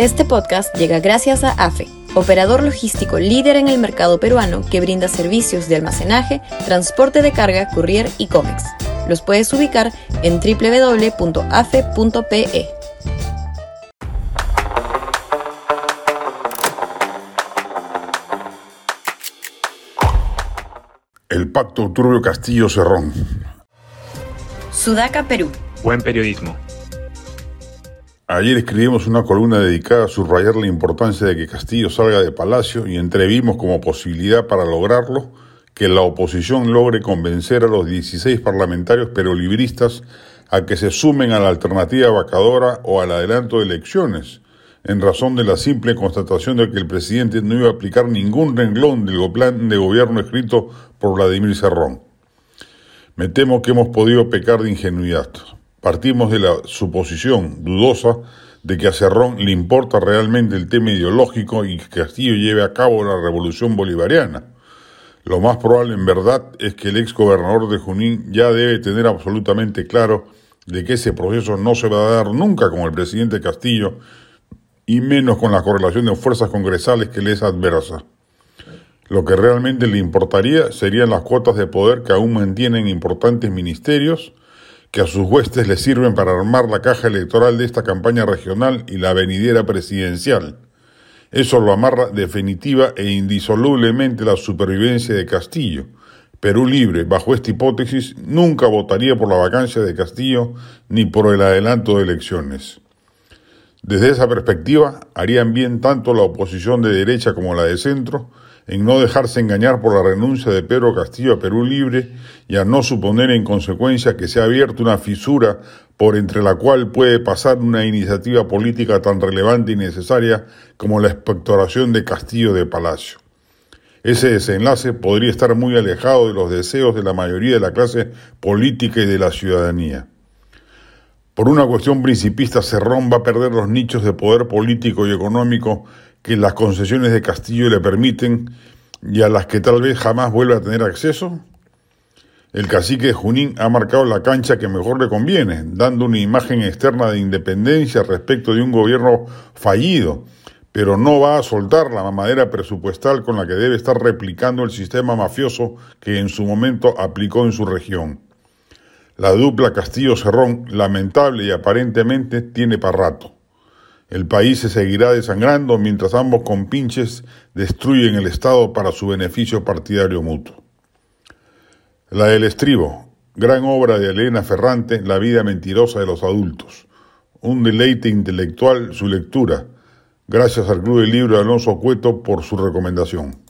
Este podcast llega gracias a AFE, operador logístico líder en el mercado peruano que brinda servicios de almacenaje, transporte de carga, courier y cómics. Los puedes ubicar en www.afe.pe. El pacto Turbio Castillo Cerrón. Sudaca, Perú. Buen periodismo. Ayer escribimos una columna dedicada a subrayar la importancia de que Castillo salga de Palacio y entrevimos como posibilidad para lograrlo que la oposición logre convencer a los 16 parlamentarios perolibristas a que se sumen a la alternativa vacadora o al adelanto de elecciones, en razón de la simple constatación de que el presidente no iba a aplicar ningún renglón del plan de gobierno escrito por Vladimir Cerrón. Me temo que hemos podido pecar de ingenuidad. Partimos de la suposición dudosa de que a Cerrón le importa realmente el tema ideológico y que Castillo lleve a cabo la revolución bolivariana. Lo más probable en verdad es que el ex gobernador de Junín ya debe tener absolutamente claro de que ese proceso no se va a dar nunca con el presidente Castillo y menos con la correlación de fuerzas congresales que le es adversa. Lo que realmente le importaría serían las cuotas de poder que aún mantienen importantes ministerios, que a sus huestes les sirven para armar la caja electoral de esta campaña regional y la venidera presidencial. Eso lo amarra definitiva e indisolublemente la supervivencia de Castillo. Perú Libre, bajo esta hipótesis, nunca votaría por la vacancia de Castillo ni por el adelanto de elecciones. Desde esa perspectiva, harían bien tanto la oposición de derecha como la de centro en no dejarse engañar por la renuncia de Pedro Castillo a Perú Libre y a no suponer en consecuencia que se ha abierto una fisura por entre la cual puede pasar una iniciativa política tan relevante y necesaria como la expectoración de Castillo de Palacio. Ese desenlace podría estar muy alejado de los deseos de la mayoría de la clase política y de la ciudadanía. Por una cuestión principista, Cerrón va a perder los nichos de poder político y económico que las concesiones de Castillo le permiten y a las que tal vez jamás vuelva a tener acceso? El cacique Junín ha marcado la cancha que mejor le conviene, dando una imagen externa de independencia respecto de un gobierno fallido, pero no va a soltar la mamadera presupuestal con la que debe estar replicando el sistema mafioso que en su momento aplicó en su región. La dupla Castillo-Cerrón, lamentable y aparentemente, tiene para rato. El país se seguirá desangrando mientras ambos compinches destruyen el Estado para su beneficio partidario mutuo. La del estribo, gran obra de Elena Ferrante, La vida mentirosa de los adultos. Un deleite intelectual su lectura. Gracias al Club del Libro de Alonso Cueto por su recomendación.